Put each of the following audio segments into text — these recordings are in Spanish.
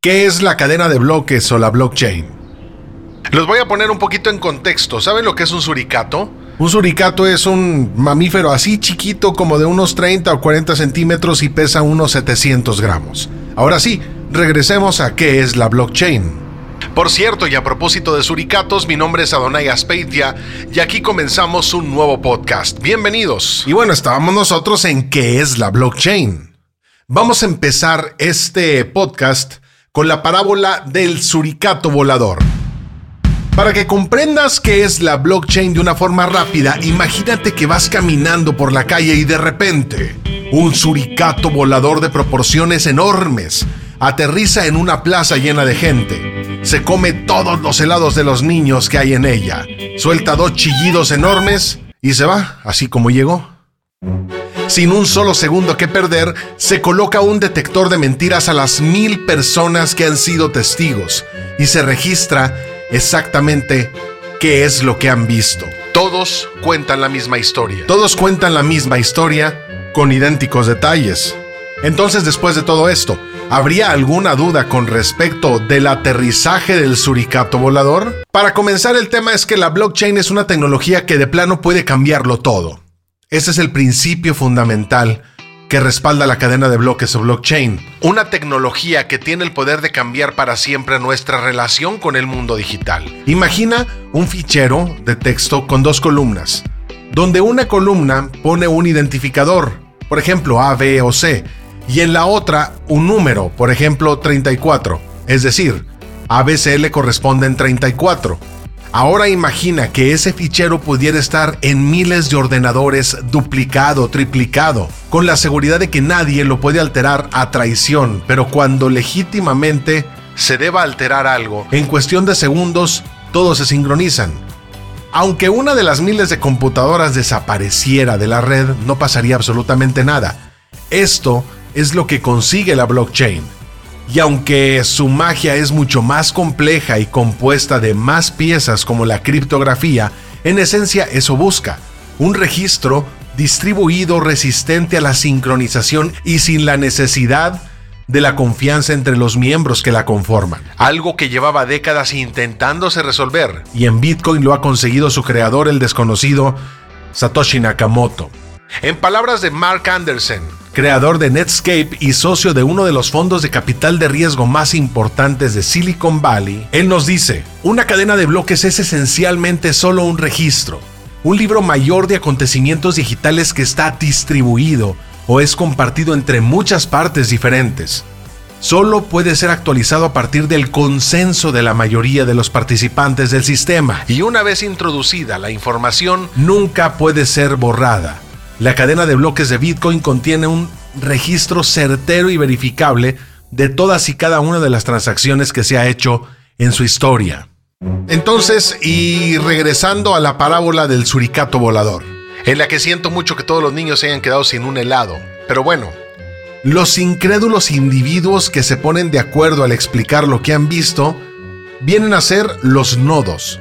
¿Qué es la cadena de bloques o la blockchain? Los voy a poner un poquito en contexto. ¿Saben lo que es un suricato? Un suricato es un mamífero así chiquito como de unos 30 o 40 centímetros y pesa unos 700 gramos. Ahora sí, regresemos a qué es la blockchain. Por cierto, y a propósito de suricatos, mi nombre es Adonai Aspeitia y aquí comenzamos un nuevo podcast. Bienvenidos. Y bueno, estábamos nosotros en qué es la blockchain. Vamos a empezar este podcast con la parábola del suricato volador. Para que comprendas qué es la blockchain de una forma rápida, imagínate que vas caminando por la calle y de repente un suricato volador de proporciones enormes aterriza en una plaza llena de gente. Se come todos los helados de los niños que hay en ella. Suelta dos chillidos enormes y se va, así como llegó. Sin un solo segundo que perder, se coloca un detector de mentiras a las mil personas que han sido testigos y se registra exactamente qué es lo que han visto. Todos cuentan la misma historia. Todos cuentan la misma historia con idénticos detalles. Entonces, después de todo esto, ¿habría alguna duda con respecto del aterrizaje del suricato volador? Para comenzar, el tema es que la blockchain es una tecnología que de plano puede cambiarlo todo. Ese es el principio fundamental que respalda la cadena de bloques o blockchain. Una tecnología que tiene el poder de cambiar para siempre nuestra relación con el mundo digital. Imagina un fichero de texto con dos columnas, donde una columna pone un identificador, por ejemplo A, B o C, y en la otra un número, por ejemplo 34, es decir, ABC le corresponden 34. Ahora imagina que ese fichero pudiera estar en miles de ordenadores duplicado, triplicado, con la seguridad de que nadie lo puede alterar a traición, pero cuando legítimamente se deba alterar algo, en cuestión de segundos todos se sincronizan. Aunque una de las miles de computadoras desapareciera de la red, no pasaría absolutamente nada. Esto es lo que consigue la blockchain. Y aunque su magia es mucho más compleja y compuesta de más piezas como la criptografía, en esencia eso busca, un registro distribuido resistente a la sincronización y sin la necesidad de la confianza entre los miembros que la conforman. Algo que llevaba décadas intentándose resolver, y en Bitcoin lo ha conseguido su creador, el desconocido Satoshi Nakamoto. En palabras de Mark Anderson, creador de Netscape y socio de uno de los fondos de capital de riesgo más importantes de Silicon Valley, él nos dice, una cadena de bloques es esencialmente solo un registro, un libro mayor de acontecimientos digitales que está distribuido o es compartido entre muchas partes diferentes. Solo puede ser actualizado a partir del consenso de la mayoría de los participantes del sistema y una vez introducida la información nunca puede ser borrada. La cadena de bloques de Bitcoin contiene un registro certero y verificable de todas y cada una de las transacciones que se ha hecho en su historia. Entonces, y regresando a la parábola del suricato volador, en la que siento mucho que todos los niños se hayan quedado sin un helado, pero bueno, los incrédulos individuos que se ponen de acuerdo al explicar lo que han visto vienen a ser los nodos,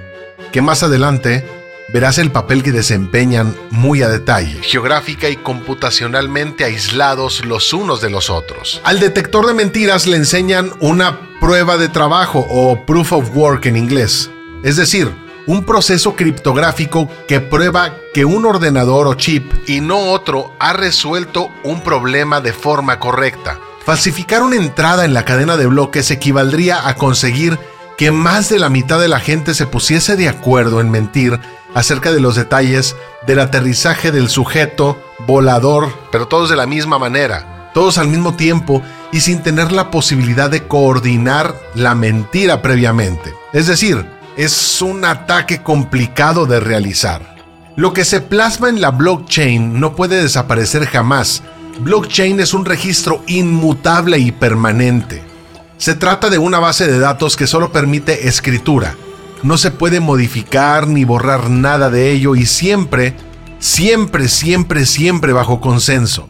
que más adelante verás el papel que desempeñan muy a detalle, geográfica y computacionalmente aislados los unos de los otros. Al detector de mentiras le enseñan una prueba de trabajo o proof of work en inglés, es decir, un proceso criptográfico que prueba que un ordenador o chip y no otro ha resuelto un problema de forma correcta. Falsificar una entrada en la cadena de bloques equivaldría a conseguir que más de la mitad de la gente se pusiese de acuerdo en mentir acerca de los detalles del aterrizaje del sujeto volador, pero todos de la misma manera, todos al mismo tiempo y sin tener la posibilidad de coordinar la mentira previamente. Es decir, es un ataque complicado de realizar. Lo que se plasma en la blockchain no puede desaparecer jamás. Blockchain es un registro inmutable y permanente. Se trata de una base de datos que solo permite escritura, no se puede modificar ni borrar nada de ello y siempre, siempre, siempre, siempre bajo consenso.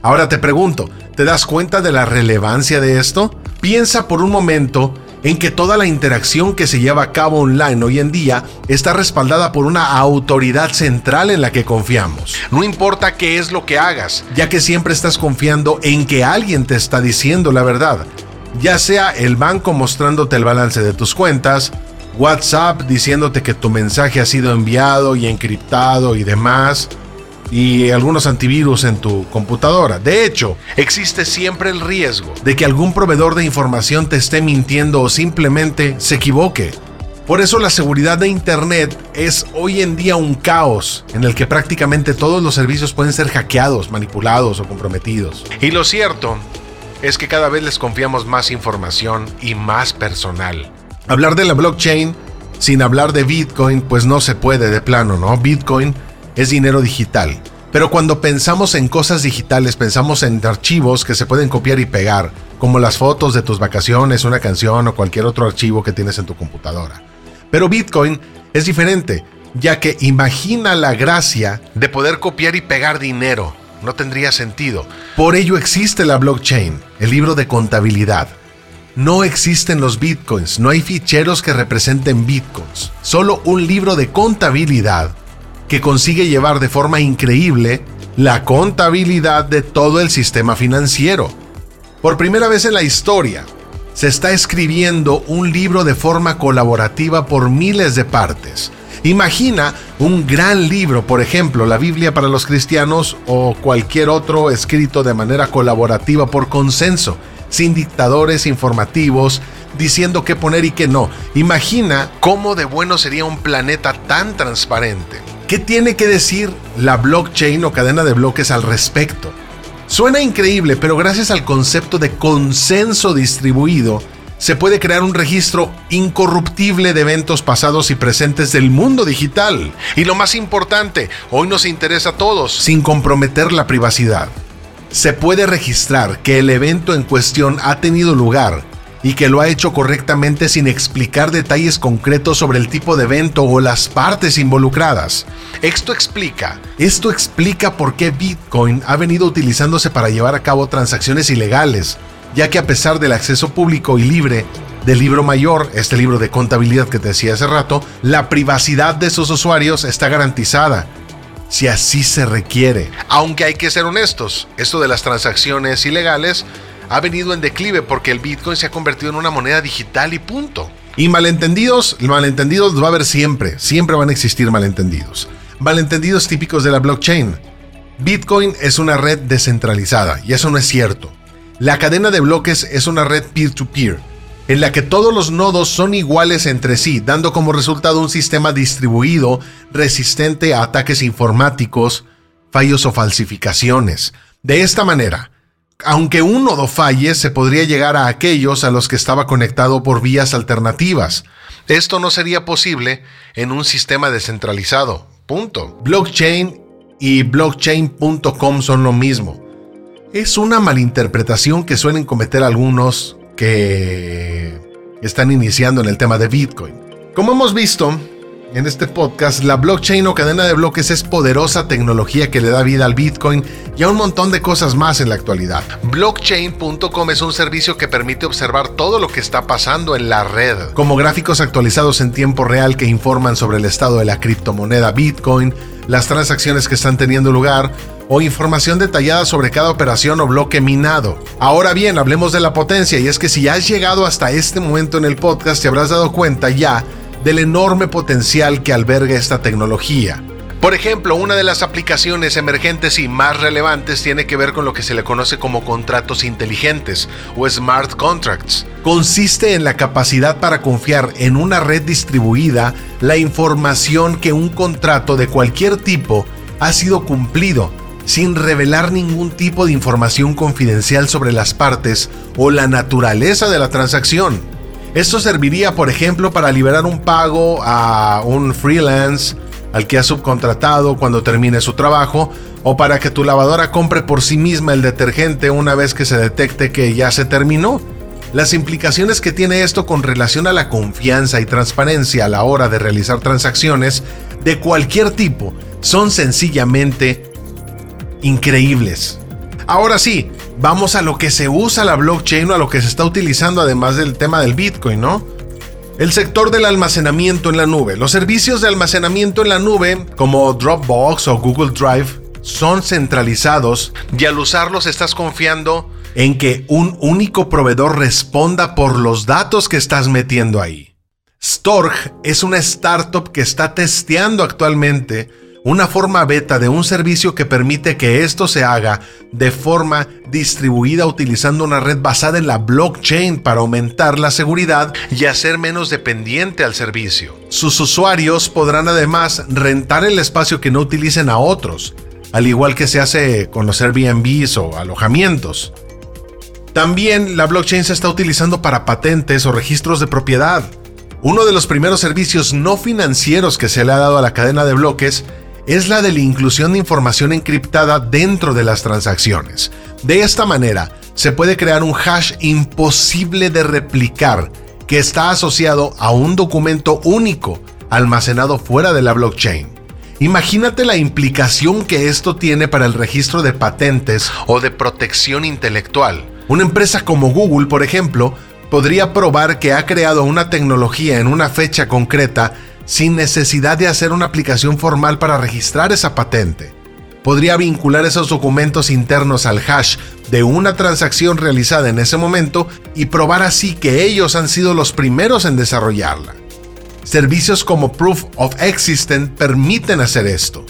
Ahora te pregunto, ¿te das cuenta de la relevancia de esto? Piensa por un momento en que toda la interacción que se lleva a cabo online hoy en día está respaldada por una autoridad central en la que confiamos. No importa qué es lo que hagas, ya que siempre estás confiando en que alguien te está diciendo la verdad. Ya sea el banco mostrándote el balance de tus cuentas, WhatsApp diciéndote que tu mensaje ha sido enviado y encriptado y demás, y algunos antivirus en tu computadora. De hecho, existe siempre el riesgo de que algún proveedor de información te esté mintiendo o simplemente se equivoque. Por eso la seguridad de Internet es hoy en día un caos en el que prácticamente todos los servicios pueden ser hackeados, manipulados o comprometidos. Y lo cierto es que cada vez les confiamos más información y más personal. Hablar de la blockchain sin hablar de Bitcoin pues no se puede de plano, ¿no? Bitcoin es dinero digital. Pero cuando pensamos en cosas digitales, pensamos en archivos que se pueden copiar y pegar, como las fotos de tus vacaciones, una canción o cualquier otro archivo que tienes en tu computadora. Pero Bitcoin es diferente, ya que imagina la gracia de poder copiar y pegar dinero. No tendría sentido. Por ello existe la blockchain, el libro de contabilidad. No existen los bitcoins, no hay ficheros que representen bitcoins, solo un libro de contabilidad que consigue llevar de forma increíble la contabilidad de todo el sistema financiero. Por primera vez en la historia, se está escribiendo un libro de forma colaborativa por miles de partes. Imagina un gran libro, por ejemplo, la Biblia para los cristianos o cualquier otro escrito de manera colaborativa por consenso, sin dictadores informativos diciendo qué poner y qué no. Imagina cómo de bueno sería un planeta tan transparente. ¿Qué tiene que decir la blockchain o cadena de bloques al respecto? Suena increíble, pero gracias al concepto de consenso distribuido, se puede crear un registro incorruptible de eventos pasados y presentes del mundo digital. Y lo más importante, hoy nos interesa a todos, sin comprometer la privacidad. Se puede registrar que el evento en cuestión ha tenido lugar y que lo ha hecho correctamente sin explicar detalles concretos sobre el tipo de evento o las partes involucradas. Esto explica, esto explica por qué Bitcoin ha venido utilizándose para llevar a cabo transacciones ilegales, ya que a pesar del acceso público y libre del libro mayor, este libro de contabilidad que te decía hace rato, la privacidad de sus usuarios está garantizada si así se requiere. Aunque hay que ser honestos, esto de las transacciones ilegales ha venido en declive porque el Bitcoin se ha convertido en una moneda digital y punto. Y malentendidos, malentendidos va a haber siempre, siempre van a existir malentendidos. Malentendidos típicos de la blockchain. Bitcoin es una red descentralizada y eso no es cierto. La cadena de bloques es una red peer-to-peer, en la que todos los nodos son iguales entre sí, dando como resultado un sistema distribuido resistente a ataques informáticos, fallos o falsificaciones. De esta manera, aunque un nodo falle, se podría llegar a aquellos a los que estaba conectado por vías alternativas. Esto no sería posible en un sistema descentralizado. Punto. Blockchain y blockchain.com son lo mismo. Es una malinterpretación que suelen cometer algunos que están iniciando en el tema de Bitcoin. Como hemos visto, en este podcast, la blockchain o cadena de bloques es poderosa tecnología que le da vida al Bitcoin y a un montón de cosas más en la actualidad. Blockchain.com es un servicio que permite observar todo lo que está pasando en la red, como gráficos actualizados en tiempo real que informan sobre el estado de la criptomoneda Bitcoin, las transacciones que están teniendo lugar, o información detallada sobre cada operación o bloque minado. Ahora bien, hablemos de la potencia y es que si has llegado hasta este momento en el podcast te habrás dado cuenta ya del enorme potencial que alberga esta tecnología. Por ejemplo, una de las aplicaciones emergentes y más relevantes tiene que ver con lo que se le conoce como contratos inteligentes o smart contracts. Consiste en la capacidad para confiar en una red distribuida la información que un contrato de cualquier tipo ha sido cumplido sin revelar ningún tipo de información confidencial sobre las partes o la naturaleza de la transacción. Esto serviría, por ejemplo, para liberar un pago a un freelance al que ha subcontratado cuando termine su trabajo o para que tu lavadora compre por sí misma el detergente una vez que se detecte que ya se terminó. Las implicaciones que tiene esto con relación a la confianza y transparencia a la hora de realizar transacciones de cualquier tipo son sencillamente increíbles. Ahora sí, vamos a lo que se usa la blockchain o a lo que se está utilizando además del tema del Bitcoin, ¿no? El sector del almacenamiento en la nube. Los servicios de almacenamiento en la nube, como Dropbox o Google Drive, son centralizados y al usarlos estás confiando en que un único proveedor responda por los datos que estás metiendo ahí. Storg es una startup que está testeando actualmente una forma beta de un servicio que permite que esto se haga de forma distribuida utilizando una red basada en la blockchain para aumentar la seguridad y hacer menos dependiente al servicio. Sus usuarios podrán además rentar el espacio que no utilicen a otros, al igual que se hace con los Airbnbs o alojamientos. También la blockchain se está utilizando para patentes o registros de propiedad. Uno de los primeros servicios no financieros que se le ha dado a la cadena de bloques es la de la inclusión de información encriptada dentro de las transacciones. De esta manera, se puede crear un hash imposible de replicar que está asociado a un documento único almacenado fuera de la blockchain. Imagínate la implicación que esto tiene para el registro de patentes o de protección intelectual. Una empresa como Google, por ejemplo, podría probar que ha creado una tecnología en una fecha concreta sin necesidad de hacer una aplicación formal para registrar esa patente. Podría vincular esos documentos internos al hash de una transacción realizada en ese momento y probar así que ellos han sido los primeros en desarrollarla. Servicios como Proof of Existence permiten hacer esto.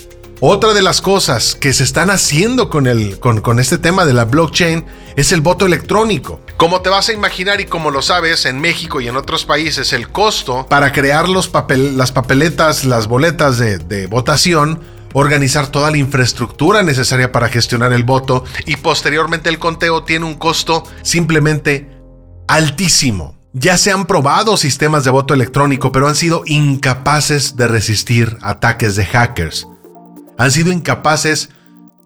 Otra de las cosas que se están haciendo con, el, con, este tema de la blockchain es el voto electrónico. Como te vas a imaginar y como lo sabes, en México y en otros países el costo para crear los papel, las papeletas, las boletas de, de votación, organizar toda la infraestructura necesaria para gestionar el voto y posteriormente el conteo tiene un costo simplemente altísimo. Ya se han probado sistemas de voto electrónico, pero han sido incapaces de resistir ataques de hackers han sido incapaces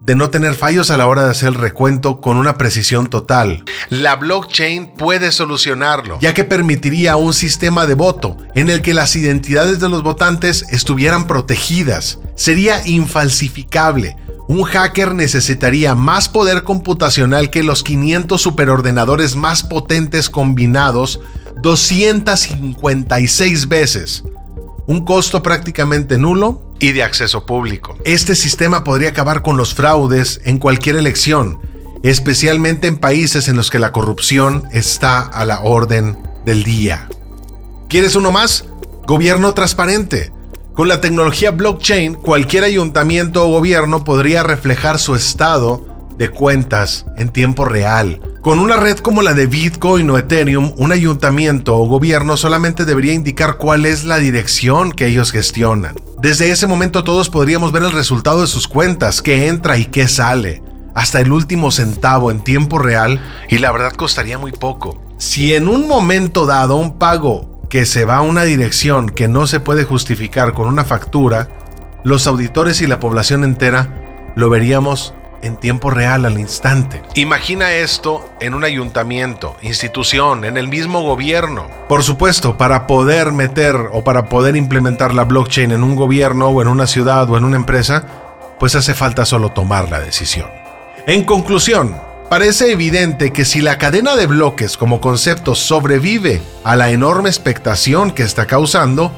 de no tener fallos a la hora de hacer el recuento con una precisión total. La blockchain puede solucionarlo, ya que permitiría un sistema de voto en el que las identidades de los votantes estuvieran protegidas. Sería infalsificable. Un hacker necesitaría más poder computacional que los 500 superordenadores más potentes combinados 256 veces. Un costo prácticamente nulo y de acceso público. Este sistema podría acabar con los fraudes en cualquier elección, especialmente en países en los que la corrupción está a la orden del día. ¿Quieres uno más? Gobierno transparente. Con la tecnología blockchain, cualquier ayuntamiento o gobierno podría reflejar su estado de cuentas en tiempo real. Con una red como la de Bitcoin o Ethereum, un ayuntamiento o gobierno solamente debería indicar cuál es la dirección que ellos gestionan. Desde ese momento todos podríamos ver el resultado de sus cuentas, qué entra y qué sale, hasta el último centavo en tiempo real, y la verdad costaría muy poco. Si en un momento dado un pago que se va a una dirección que no se puede justificar con una factura, los auditores y la población entera lo veríamos en tiempo real al instante. Imagina esto en un ayuntamiento, institución, en el mismo gobierno. Por supuesto, para poder meter o para poder implementar la blockchain en un gobierno o en una ciudad o en una empresa, pues hace falta solo tomar la decisión. En conclusión, parece evidente que si la cadena de bloques como concepto sobrevive a la enorme expectación que está causando,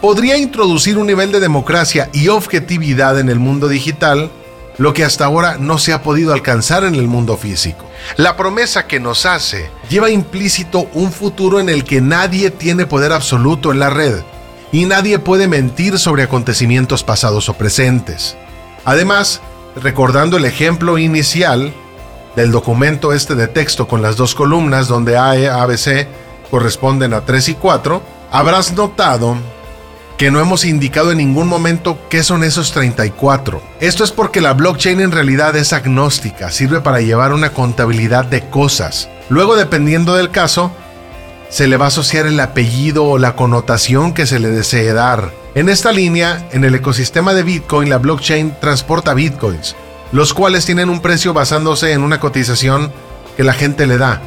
podría introducir un nivel de democracia y objetividad en el mundo digital lo que hasta ahora no se ha podido alcanzar en el mundo físico. La promesa que nos hace lleva implícito un futuro en el que nadie tiene poder absoluto en la red y nadie puede mentir sobre acontecimientos pasados o presentes. Además, recordando el ejemplo inicial del documento este de texto con las dos columnas donde A, E, B, C corresponden a 3 y 4, habrás notado que no hemos indicado en ningún momento qué son esos 34. Esto es porque la blockchain en realidad es agnóstica, sirve para llevar una contabilidad de cosas. Luego, dependiendo del caso, se le va a asociar el apellido o la connotación que se le desee dar. En esta línea, en el ecosistema de Bitcoin, la blockchain transporta bitcoins, los cuales tienen un precio basándose en una cotización que la gente le da.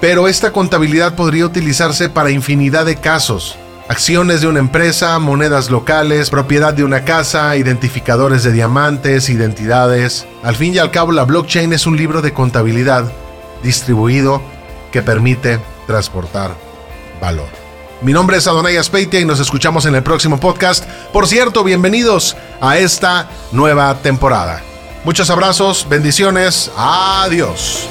Pero esta contabilidad podría utilizarse para infinidad de casos acciones de una empresa, monedas locales, propiedad de una casa, identificadores de diamantes, identidades. Al fin y al cabo, la blockchain es un libro de contabilidad distribuido que permite transportar valor. Mi nombre es Adonai Aspeitia y nos escuchamos en el próximo podcast. Por cierto, bienvenidos a esta nueva temporada. Muchos abrazos, bendiciones, adiós.